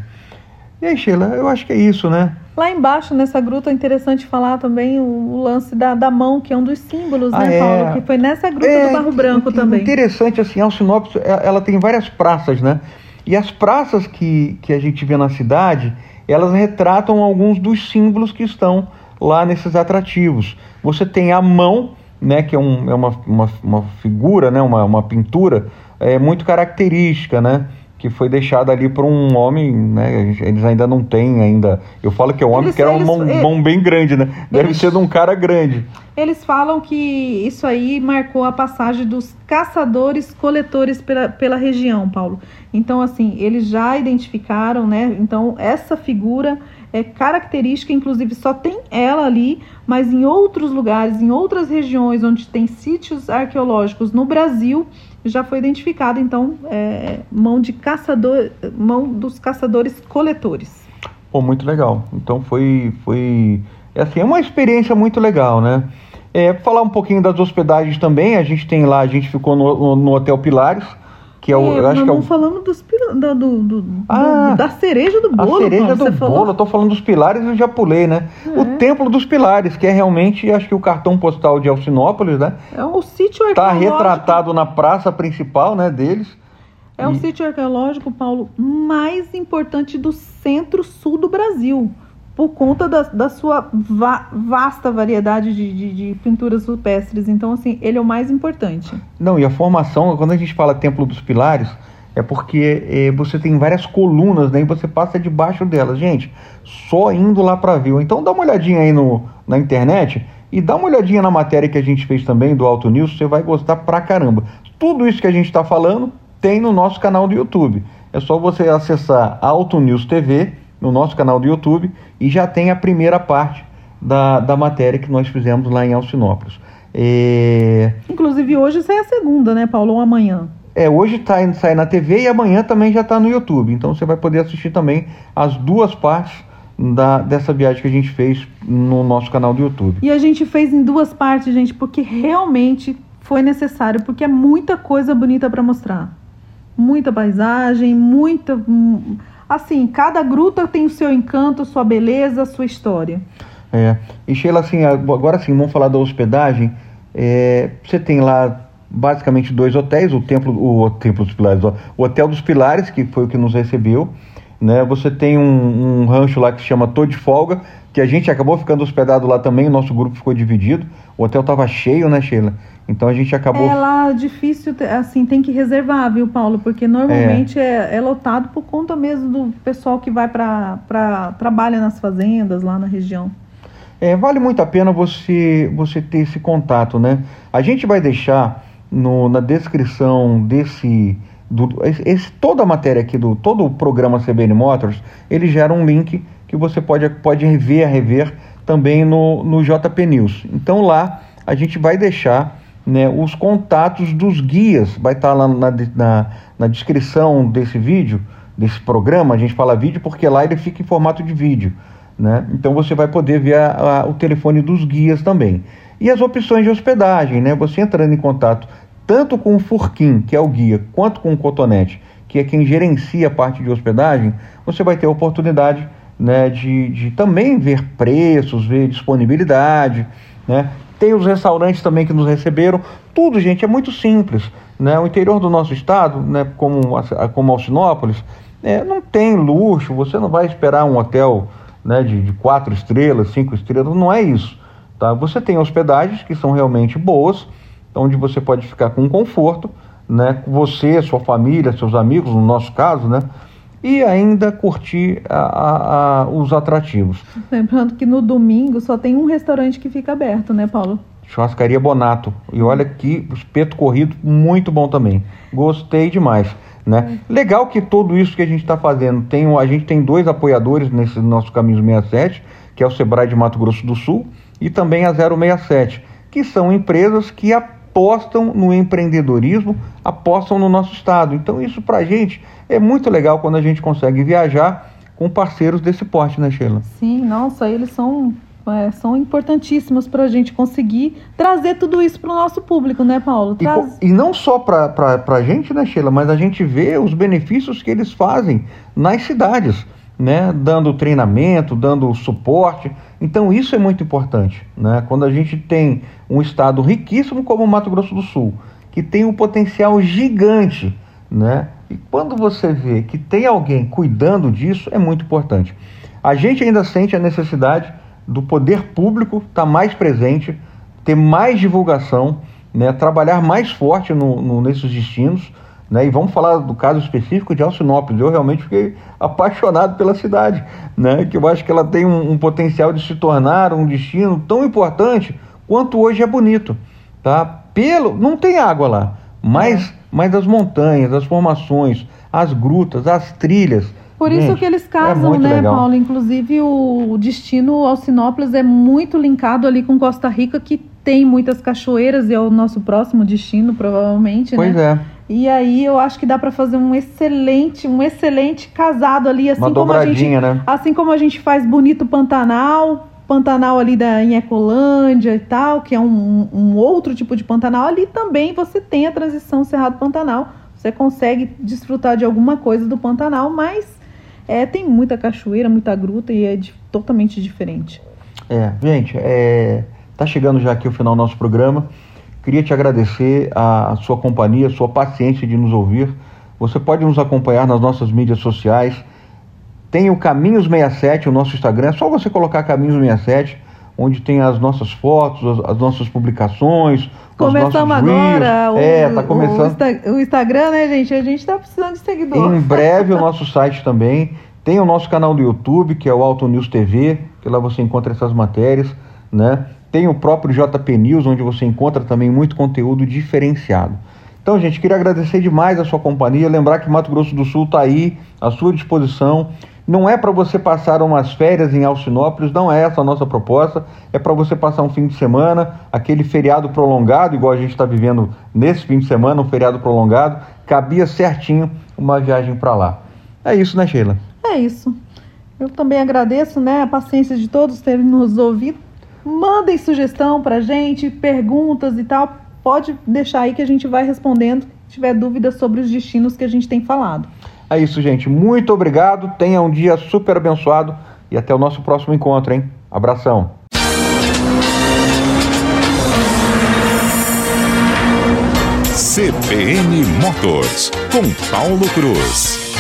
B: E aí, Sheila, eu acho que é isso, né?
C: Lá embaixo, nessa gruta, é interessante falar também o, o lance da, da, mão, que é um dos símbolos,
B: ah,
C: né,
B: é.
C: Paulo? Que foi nessa gruta
B: é,
C: do Barro Branco
B: que,
C: também.
B: Interessante, assim, Alcinópolis, é, ela tem várias praças, né? E as praças que, que a gente vê na cidade, elas retratam alguns dos símbolos que estão lá nesses atrativos. Você tem a mão, né, que é, um, é uma, uma, uma figura, né, uma, uma pintura é, muito característica, né? Que foi deixado ali por um homem, né? Eles ainda não têm ainda. Eu falo que é um homem eles, que era eles, uma mão bem grande, né? Deve eles, ser de um cara grande.
C: Eles falam que isso aí marcou a passagem dos caçadores-coletores pela, pela região, Paulo. Então, assim, eles já identificaram, né? Então, essa figura é característica, inclusive só tem ela ali, mas em outros lugares, em outras regiões onde tem sítios arqueológicos no Brasil, já foi identificado, então, é, mão de caçador, mão dos caçadores-coletores.
B: Pô, muito legal. Então foi, foi, é assim, é uma experiência muito legal, né? É, falar um pouquinho das hospedagens também, a gente tem lá, a gente ficou no, no Hotel Pilares, que é o.
C: É, eu
B: acho
C: que é
B: o...
C: falando dos, do, do, do, ah, da cereja do bolo.
B: A cereja do bolo, eu tô falando dos pilares eu já pulei, né? É. O Templo dos Pilares, que é realmente, acho que o cartão postal de Alcinópolis, né?
C: É um sítio
B: Está retratado na praça principal, né, deles.
C: É e... o sítio arqueológico, Paulo, mais importante do centro-sul do Brasil por conta da, da sua va vasta variedade de, de, de, pinturas rupestres. Então, assim, ele é o mais importante.
B: Não, e a formação, quando a gente fala Templo dos Pilares, é porque é, você tem várias colunas, né? E você passa debaixo delas. Gente, só indo lá para ver. Então dá uma olhadinha aí no, na internet e dá uma olhadinha na matéria que a gente fez também do Alto News, você vai gostar pra caramba. Tudo isso que a gente está falando tem no nosso canal do YouTube. É só você acessar Alto News TV no nosso canal do YouTube e já tem a primeira parte da, da matéria que nós fizemos lá em Alcinópolis.
C: É... Inclusive hoje sai a segunda, né, Paulo? Ou amanhã?
B: É, hoje tá, sai na TV e amanhã também já está no YouTube. Então você vai poder assistir também as duas partes da, dessa viagem que a gente fez no nosso canal do YouTube.
C: E a gente fez em duas partes, gente, porque realmente foi necessário, porque é muita coisa bonita para mostrar. Muita paisagem, muita. Assim, cada gruta tem o seu encanto, sua beleza, sua história.
B: É. E Sheila, assim, agora sim, vamos falar da hospedagem. É, você tem lá basicamente dois hotéis, o Templo, o, Templo dos Pilares, ó, o Hotel dos Pilares, que foi o que nos recebeu. Né? Você tem um, um rancho lá que se chama Tô de Folga, que a gente acabou ficando hospedado lá também, o nosso grupo ficou dividido. O hotel estava cheio, né, Sheila? Então a gente acabou.
C: É lá difícil, assim, tem que reservar, viu, Paulo? Porque normalmente é, é lotado por conta mesmo do pessoal que vai para trabalha nas fazendas lá na região.
B: É, vale muito a pena você, você ter esse contato, né? A gente vai deixar no, na descrição desse. Do, esse- toda a matéria aqui, do todo o programa CBN Motors, ele gera um link que você pode, pode rever, rever também no, no JP News. Então lá a gente vai deixar né, os contatos dos guias, vai estar lá na, na, na descrição desse vídeo, desse programa, a gente fala vídeo porque lá ele fica em formato de vídeo. Né? Então você vai poder ver a- a- o telefone dos guias também. E as opções de hospedagem, né? Você entrando em contato tanto com o Furquim, que é o guia, quanto com o Cotonete, que é quem gerencia a parte de hospedagem, você vai ter a oportunidade né, de, de também ver preços, ver disponibilidade, né? Tem os restaurantes também que nos receberam. Tudo, gente, é muito simples. Né? O interior do nosso estado, né, como, como Alcinópolis, é, não tem luxo, você não vai esperar um hotel né, de, de quatro estrelas, cinco estrelas, não é isso. Tá? Você tem hospedagens que são realmente boas, onde você pode ficar com conforto, né, você, sua família, seus amigos, no nosso caso, né, e ainda curtir a- a- a- os atrativos.
C: Lembrando que no domingo só tem um restaurante que fica aberto, né, Paulo?
B: Churrascaria Bonato. E olha que espeto corrido, muito bom também. Gostei demais. Né? Legal que tudo isso que a gente está fazendo, tem, a gente tem dois apoiadores nesse nosso Caminho 67, que é o Sebrae de Mato Grosso do Sul e também a 067, que são empresas que apostam no empreendedorismo, apostam no nosso estado. Então isso para a gente é muito legal quando a gente consegue viajar com parceiros desse porte, né, Sheila?
C: Sim, nossa, eles são, é, são importantíssimos para a gente conseguir trazer tudo isso para o nosso público, né, Paulo?
B: E,
C: Traz...
B: co- e não só para a gente, né, Sheila, mas a gente vê os benefícios que eles fazem nas cidades, né, dando treinamento, dando suporte. Então isso é muito importante, né? Quando a gente tem um estado riquíssimo como o Mato Grosso do Sul, que tem um potencial gigante, né? E quando você vê que tem alguém cuidando disso, é muito importante. A gente ainda sente a necessidade do poder público estar mais presente, ter mais divulgação, né, trabalhar mais forte no, no- nesses destinos. Né, e vamos falar do caso específico de Alcinópolis. Eu realmente fiquei apaixonado pela cidade, né, que eu acho que ela tem um, um potencial de se tornar um destino tão importante quanto hoje é bonito. Tá? Pelo, não tem água lá, mas, mas as montanhas, as formações, as grutas, as trilhas.
C: Por isso
B: Gente,
C: que eles
B: é
C: casam,
B: muito
C: né,
B: legal.
C: Paulo? Inclusive o destino Alcinópolis é muito linkado ali com Costa Rica, que tem muitas cachoeiras e é o nosso próximo destino, provavelmente,
B: Pois
C: né?
B: é.
C: E aí eu acho que dá para fazer um excelente, um excelente casado ali, assim
B: Uma
C: como a gente,
B: né?
C: assim como a gente faz bonito Pantanal, Pantanal ali da em Ecolândia e tal, que é um, um outro tipo de Pantanal, ali também você tem a transição Cerrado Pantanal. Você consegue desfrutar de alguma coisa do Pantanal, mas é, tem muita cachoeira, muita gruta e é di- totalmente diferente.
B: É, gente, é, tá chegando já aqui o final do nosso programa. Queria te agradecer a, sua companhia, a sua paciência de nos ouvir. Você pode nos acompanhar nas nossas mídias sociais. Tem o Caminhos 67, o nosso Instagram. É só você colocar Caminhos 67, onde tem as nossas fotos, as, as nossas publicações. os
C: Começamos agora o,
B: É, tá começando.
C: O Instagram, né, gente? A gente tá precisando de seguidor.
B: Em breve o nosso site também. Tem o nosso canal do YouTube, que é o Alto News TV, que lá você encontra essas matérias, né? Tem o próprio JP News, onde você encontra também muito conteúdo diferenciado. Então, gente, queria agradecer demais a sua companhia, lembrar que Mato Grosso do Sul está aí à sua disposição. Não é para você passar umas férias em Alcinópolis, não é essa a nossa proposta. É para você passar um fim de semana, aquele feriado prolongado, igual a gente está vivendo nesse fim de semana, um feriado prolongado, cabia certinho uma viagem para lá. É isso, né, Sheila?
C: É isso. Eu também agradeço né, a paciência de todos terem nos ouvido. Mandem sugestão para gente, perguntas e tal. Pode deixar aí que a gente vai respondendo se tiver dúvidas sobre os destinos que a gente tem falado.
B: É isso, gente. Muito obrigado. Tenha um dia super abençoado e até o nosso próximo encontro, hein? Abração.
A: CBN Motors com Paulo Cruz.